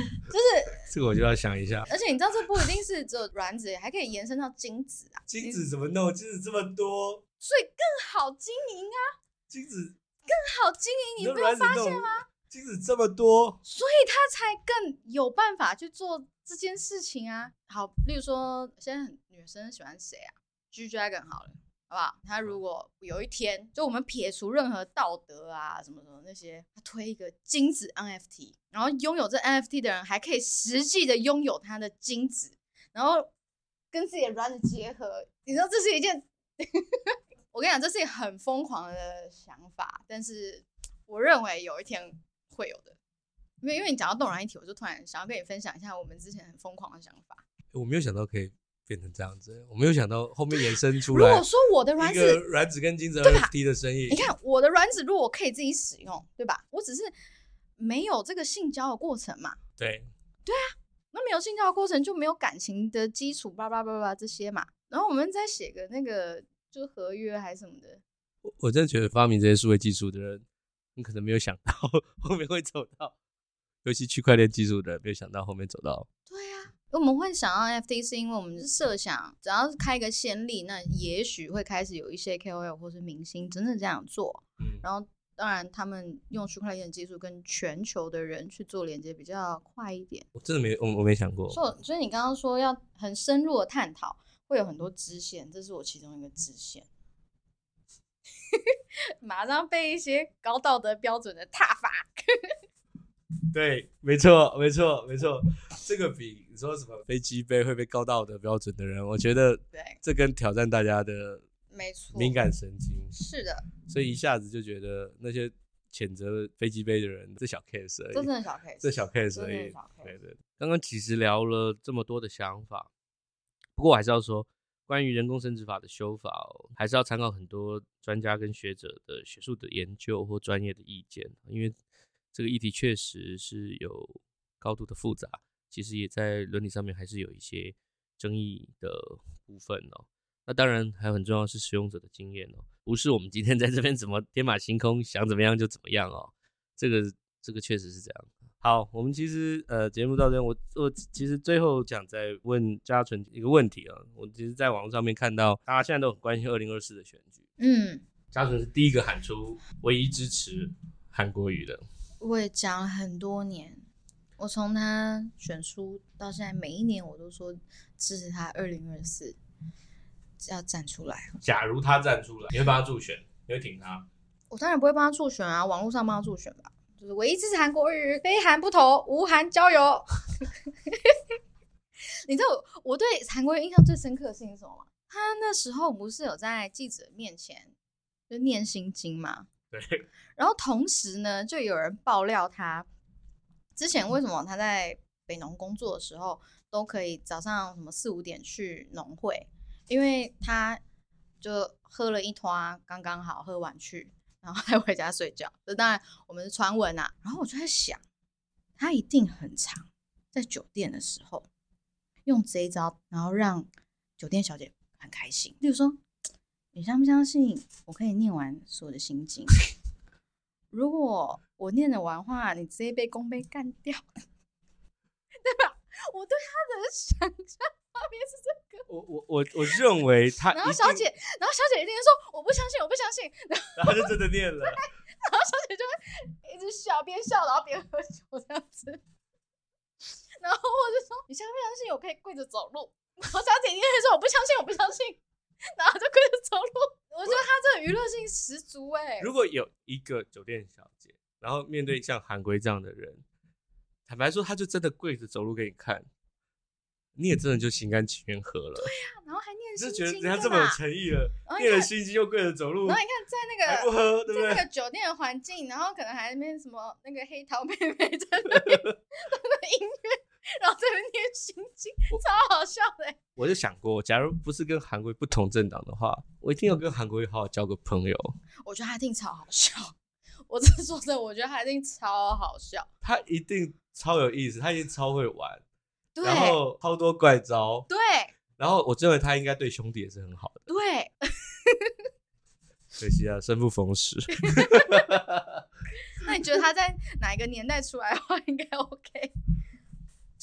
就是这个我就要想一下。而且你知道，这不一定是只有卵子，还可以延伸到精子啊。精子怎么弄？精子这么多，所以更好经营啊。精子。更好经营，你没有发现吗？精子这么多，所以他才更有办法去做这件事情啊。好，例如说，现在女生喜欢谁啊？G Dragon 好了，好不好？他如果有一天，就我们撇除任何道德啊什么什么那些，他推一个精子 NFT，然后拥有这 NFT 的人还可以实际的拥有他的精子，然后跟自己的卵子结合，你知道这是一件。我跟你讲，这是一个很疯狂的想法，但是我认为有一天会有的。因为因为你讲到冻卵一体，我就突然想要跟你分享一下我们之前很疯狂的想法。我没有想到可以变成这样子，我没有想到后面延伸出来。如果说我的卵子，卵子跟精子 NFT 的生意，你看我的卵子如果我可以自己使用，对吧？我只是没有这个性交的过程嘛。对，对啊，那没有性交的过程就没有感情的基础，叭叭叭叭这些嘛。然后我们再写个那个，就合约还是什么的。我我真的觉得发明这些数位技术的人，你可能没有想到 后面会走到，尤其区块链技术的人没有想到后面走到。对啊，我们会想到 NFT 是因为我们是设想，只要是开一个先例，那也许会开始有一些 KOL 或是明星真的这样做。嗯，然后。当然，他们用区块链技术跟全球的人去做连接比较快一点。我真的没，我我没想过。所以，所以你刚刚说要很深入的探讨，会有很多支线，这是我其中一个支线。马上被一些高道德标准的挞伐。对，没错，没错，没错。这个比你说什么飞机杯会被高道德标准的人，我觉得，对，这跟挑战大家的。没错，敏感神经是的，所以一下子就觉得那些谴责飞机杯的人，这小 case 而已，这真的小 case，这小 case 而已。对对，刚刚其实聊了这么多的想法，不过我还是要说，关于人工生殖法的修法哦，还是要参考很多专家跟学者的学术的研究或专业的意见，因为这个议题确实是有高度的复杂，其实也在伦理上面还是有一些争议的部分哦。那当然，还有很重要的是使用者的经验哦，不是我们今天在这边怎么天马行空想怎么样就怎么样哦。这个这个确实是这样。好，我们其实呃节目到这边，我我其实最后想再问嘉纯一个问题啊。我其实在网络上面看到大家现在都很关心二零二四的选举，嗯，嘉纯是第一个喊出唯一支持韩国瑜的。我也讲了很多年，我从他选书到现在，每一年我都说支持他二零二四。要站出来。假如他站出来，你会帮他助选？你会挺他？我当然不会帮他助选啊，网络上帮他助选吧。就是唯一支持韩国瑜，非韩不投，无韩交友。你知道我，我对韩国瑜印象最深刻的事情是什么吗？他那时候不是有在记者面前就念心经吗？对。然后同时呢，就有人爆料他之前为什么他在北农工作的时候都可以早上什么四五点去农会。因为他就喝了一坨，刚刚好喝完去，然后还回家睡觉。这当然我们是传闻啊。然后我就在想，他一定很长在酒店的时候用这一招，然后让酒店小姐很开心。例如说，你相不相信我可以念完所有的心经？如果我念得完话，你直接被公杯干掉，对吧？我对他的想象。画面是这个，我我我我认为他，然后小姐，然后小姐一定说我不相信，我不相信，然后，然后就真的念了，然后小姐就会一直笑，边笑然后边喝酒这样子，然后我就说你相不相信我可以跪着走路？然后小姐一定会说我不相信，我不相信，然后就跪着走路。我觉得他这个娱乐性十足哎、欸。如果有一个酒店小姐，然后面对像韩国这样的人，坦白说，他就真的跪着走路给你看。你也真的就心甘情愿喝了，对呀、啊，然后还念心经，就觉得人家这么有诚意了，念了心经又跪着走路，然后你看在那个不喝，对不对？在那个酒店的环境，然后可能还那边什么那个黑桃妹妹在那边 那音乐，然后在那边念心经，超好笑的。我就想过，假如不是跟韩国瑜不同政党的话，我一定要跟韩国瑜好好交个朋友。我觉得他一定超好笑，我真的说真的，我觉得他一定超好笑，他一定超有意思，他一定超会玩。然后超多怪招，对，然后我认为他应该对兄弟也是很好的，对，可惜啊，生不逢时。那你觉得他在哪一个年代出来的话，应该 OK？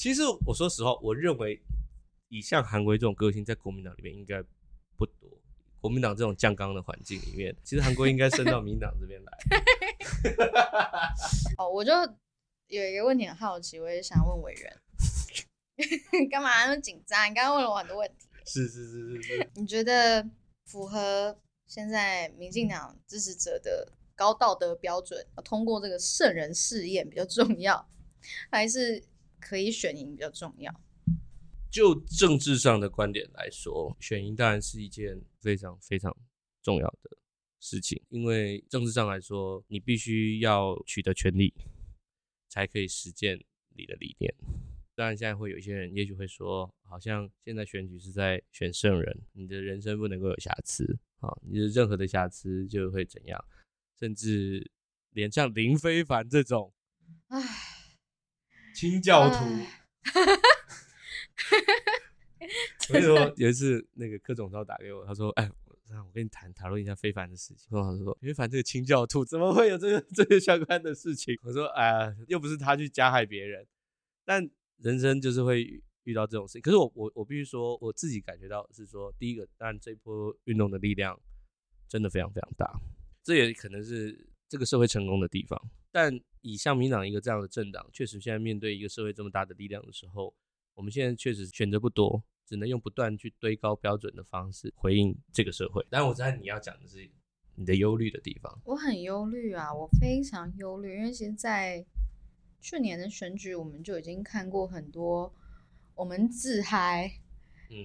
其实我说实话，我认为以像韩国瑜这种个性，在国民党里面应该不多。国民党这种酱缸的环境里面，其实韩国瑜应该升到民党这边来。哦，我就有一个问题很好奇，我也想问委员。干嘛那么紧张？你刚刚问了我很多问题。是是是是是。你觉得符合现在民进党支持者的高道德标准，通过这个圣人试验比较重要，还是可以选赢比较重要？就政治上的观点来说，选赢当然是一件非常非常重要的事情，因为政治上来说，你必须要取得权利，才可以实践你的理念。当然，现在会有一些人，也许会说，好像现在选举是在选圣人，你的人生不能够有瑕疵啊，你的任何的瑕疵就会怎样，甚至连像林非凡这种唉，清教徒。我跟你说，有一次那个柯总召打给我，他说：“哎，我跟你谈讨论一下非凡的事情。”柯总说：“非凡这个清教徒怎么会有这个 这个相关的事情？”我说：“哎呀，又不是他去加害别人，但人生就是会遇到这种事情。可是我我我必须说，我自己感觉到是说，第一个，当然这波运动的力量真的非常非常大，这也可能是这个社会成功的地方。但以像民党一个这样的政党，确实现在面对一个社会这么大的力量的时候，我们现在确实选择不多。”只能用不断去堆高标准的方式回应这个社会。但我知道你要讲的是你的忧虑的地方。我很忧虑啊，我非常忧虑，因为其实在去年的选举，我们就已经看过很多我们自嗨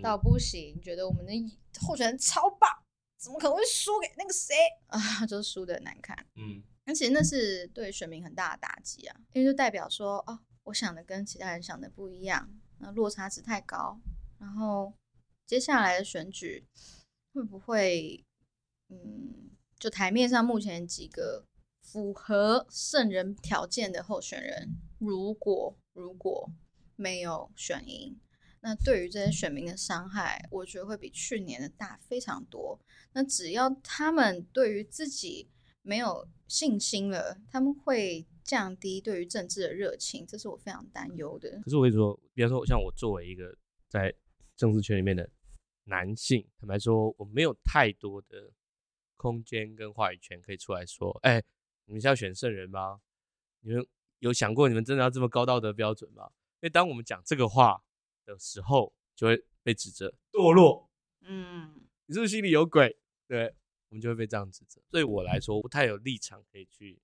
到不行，嗯、觉得我们的候选人超棒，怎么可能会输给那个谁 啊？就输的难看。嗯，而且那是对选民很大的打击啊，因为就代表说，哦，我想的跟其他人想的不一样，那落差值太高。然后接下来的选举会不会，嗯，就台面上目前几个符合胜人条件的候选人，如果如果没有选赢，那对于这些选民的伤害，我觉得会比去年的大非常多。那只要他们对于自己没有信心了，他们会降低对于政治的热情，这是我非常担忧的。可是我跟你说，比方说像我作为一个在政治圈里面的男性，坦白说，我没有太多的空间跟话语权可以出来说，哎、欸，你们是要选圣人吗？你们有想过你们真的要这么高道德标准吗？因为当我们讲这个话的时候，就会被指责堕落。嗯，你是不是心里有鬼？对，我们就会被这样指责。对我来说，不太有立场可以去。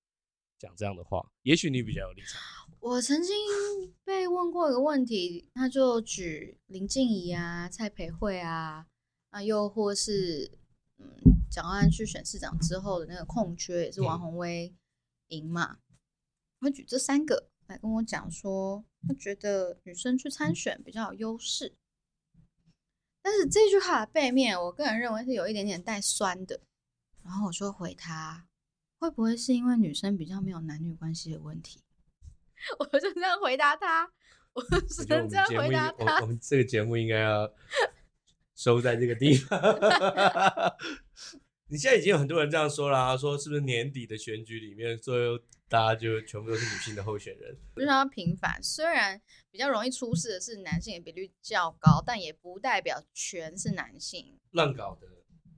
讲这样的话，也许你比较有立场。我曾经 被问过一个问题，他就举林静怡啊、蔡培慧啊，啊，又或是嗯，蒋万安去选市长之后的那个空缺，也是王鸿薇赢嘛。他、嗯、举这三个来跟我讲说，他觉得女生去参选比较有优势。但是这句话的背面，我个人认为是有一点点带酸的。然后我就回他。会不会是因为女生比较没有男女关系的问题？我就这样回答他，我只能这样回答他。我，我们这个节目应该要收在这个地方。你现在已经有很多人这样说了，啊，说是不是年底的选举里面，最后大家就全部都是女性的候选人？非常平凡，虽然比较容易出事的是男性的比率较高，但也不代表全是男性。乱搞的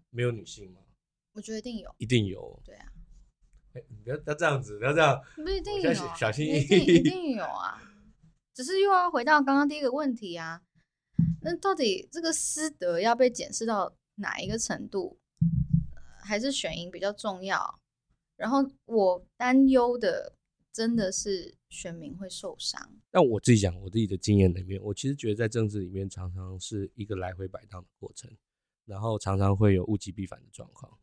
没有女性吗？我觉得一定有，一定有。对啊。欸、不要不要这样子，不要这样，不一定有，小心翼翼，一定一定有啊。只是又要回到刚刚第一个问题啊，那到底这个私德要被检视到哪一个程度，呃、还是选赢比较重要？然后我担忧的真的是选民会受伤。但我自己讲我自己的经验里面，我其实觉得在政治里面常常是一个来回摆荡的过程，然后常常会有物极必反的状况。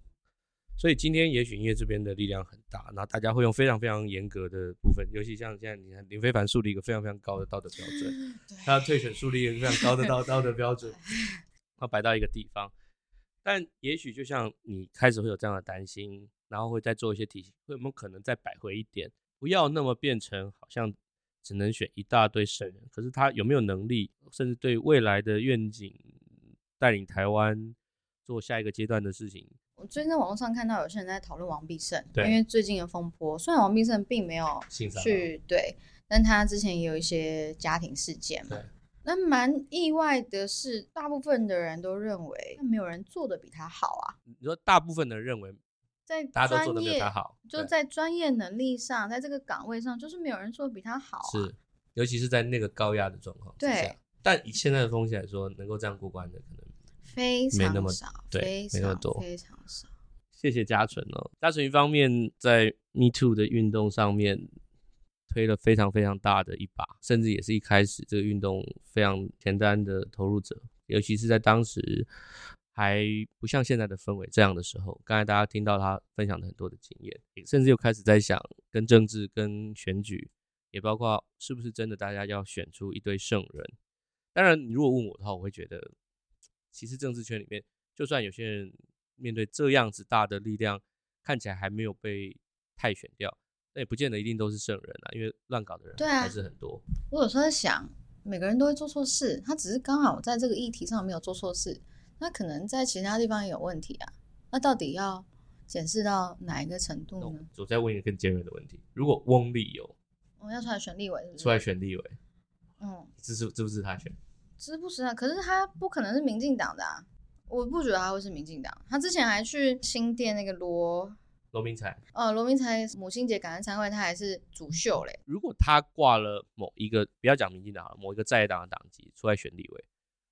所以今天也许音乐这边的力量很大，然后大家会用非常非常严格的部分，尤其像现在你看林非凡树立一个非常非常高的道德标准，他退选树立一个非常高的道道德标准，他摆到一个地方。但也许就像你开始会有这样的担心，然后会再做一些提醒，会有没有可能再摆回一点，不要那么变成好像只能选一大堆圣人，可是他有没有能力，甚至对未来的愿景带领台湾做下一个阶段的事情？我最近在网络上看到有些人在讨论王必胜，因为最近的风波，虽然王必胜并没有去对，但他之前也有一些家庭事件嘛。那蛮意外的是，大部分的人都认为没有人做的比他好啊。你说大部分的人认为，在专业就在专业能力上，在这个岗位上，就是没有人做的比他好啊。是，尤其是在那个高压的状况。对，但以现在的风险来说，能够这样过关的可能。非常少，没那么对，非常没那么多，非常少。谢谢嘉纯哦，嘉纯一方面在 Me Too 的运动上面推了非常非常大的一把，甚至也是一开始这个运动非常前端的投入者，尤其是在当时还不像现在的氛围这样的时候。刚才大家听到他分享的很多的经验，甚至又开始在想跟政治、跟选举，也包括是不是真的大家要选出一堆圣人。当然，你如果问我的话，我会觉得。其实政治圈里面，就算有些人面对这样子大的力量，看起来还没有被汰选掉，那也不见得一定都是圣人啊，因为乱搞的人还是很多。我有时候在想，每个人都会做错事，他只是刚好在这个议题上没有做错事，那可能在其他地方也有问题啊。那到底要检视到哪一个程度呢？我再问一个更尖锐的问题：如果翁立友，我、哦、要出来选立委是不是，出来选立委，嗯，支持支不支持他选？支不支持啊？可是他不可能是民进党的啊，我不觉得他会是民进党。他之前还去新店那个罗罗明才，呃，罗明才母亲节感恩餐会，他还是主秀嘞。如果他挂了某一个，不要讲民进党了，某一个在野党的党籍出来选立委，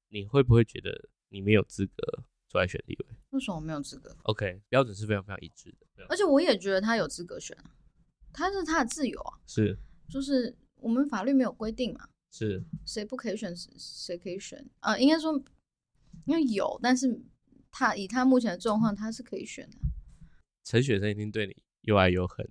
你会不会觉得你没有资格出来选立委？为什么没有资格？OK，标准是非常非常一致的。而且我也觉得他有资格选啊，他是他的自由啊。是，就是我们法律没有规定嘛。是，谁不可以选，谁可以选啊、呃？应该说，因为有，但是他以他目前的状况，他是可以选的。陈雪生一定对你又爱又恨。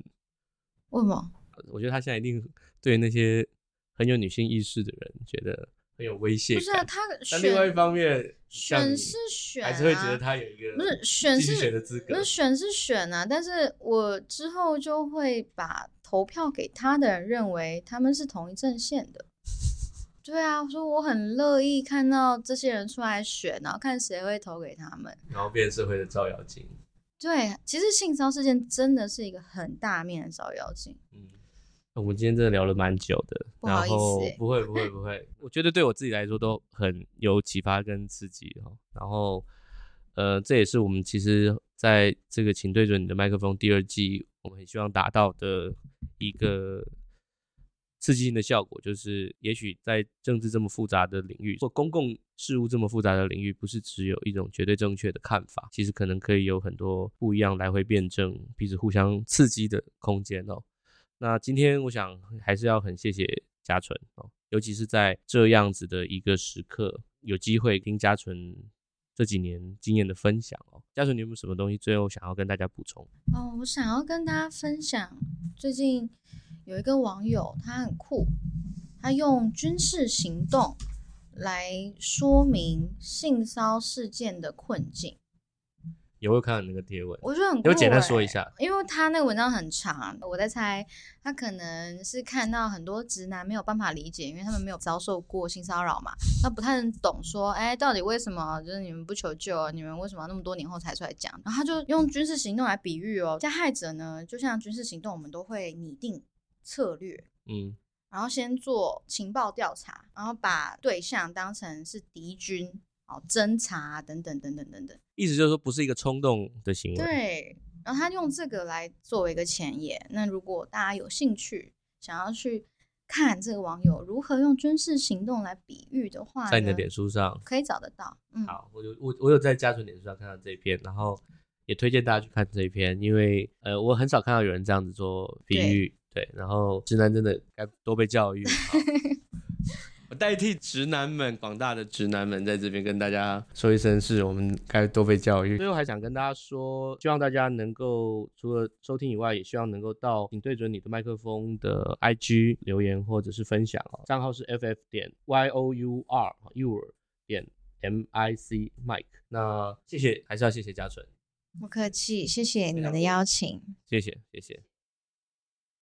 为什么？我觉得他现在一定对那些很有女性意识的人觉得很有威胁。不是啊，他选另外一方面，选是选、啊，还是会觉得他有一个不是选是选的资格。不是选是选啊，但是我之后就会把投票给他的人认为他们是同一阵线的。对啊，我说我很乐意看到这些人出来选，然后看谁会投给他们，然后变社会的照妖镜。对，其实性骚事件真的是一个很大面的照妖镜。嗯，我们今天真的聊了蛮久的，不好意思、欸，不会不会不会，我觉得对我自己来说都很有启发跟刺激哦。然后，呃，这也是我们其实在这个请对准你的麦克风第二季，我们很希望达到的一个。刺激性的效果就是，也许在政治这么复杂的领域，或公共事务这么复杂的领域，不是只有一种绝对正确的看法，其实可能可以有很多不一样来回辩证、彼此互相刺激的空间哦。那今天我想还是要很谢谢嘉纯哦，尤其是在这样子的一个时刻，有机会听嘉纯这几年经验的分享哦。嘉纯，你有没有什么东西最后想要跟大家补充？哦，我想要跟大家分享最近。有一个网友，他很酷，他用军事行动来说明性骚事件的困境。有没有看到那个贴文？我觉得很酷、欸。有简单说一下，因为他那个文章很长，我在猜他可能是看到很多直男没有办法理解，因为他们没有遭受过性骚扰嘛，他不太能懂说，哎、欸，到底为什么就是你们不求救，你们为什么那么多年后才出来讲？然后他就用军事行动来比喻哦，加害者呢，就像军事行动，我们都会拟定。策略，嗯，然后先做情报调查，然后把对象当成是敌军，哦，侦查等等等等等等。意思就是说，不是一个冲动的行为。对，然后他用这个来作为一个前言。那如果大家有兴趣，想要去看这个网友如何用军事行动来比喻的话，在你的脸书上可以找得到。嗯，好，我有我我有在嘉纯脸书上看到这一篇，然后也推荐大家去看这一篇，因为呃，我很少看到有人这样子做比喻。对，然后直男真的该多被教育。我 代替直男们，广大的直男们，在这边跟大家说一声，是我们该多被教育。最后还想跟大家说，希望大家能够除了收听以外，也希望能够到请对准你的麦克风的 IG 留言或者是分享哦。账号是 ff 点 y o u r your 点 m i c mike。那谢谢，还是要谢谢嘉纯。不客气，谢谢你们的邀请。谢谢，谢谢。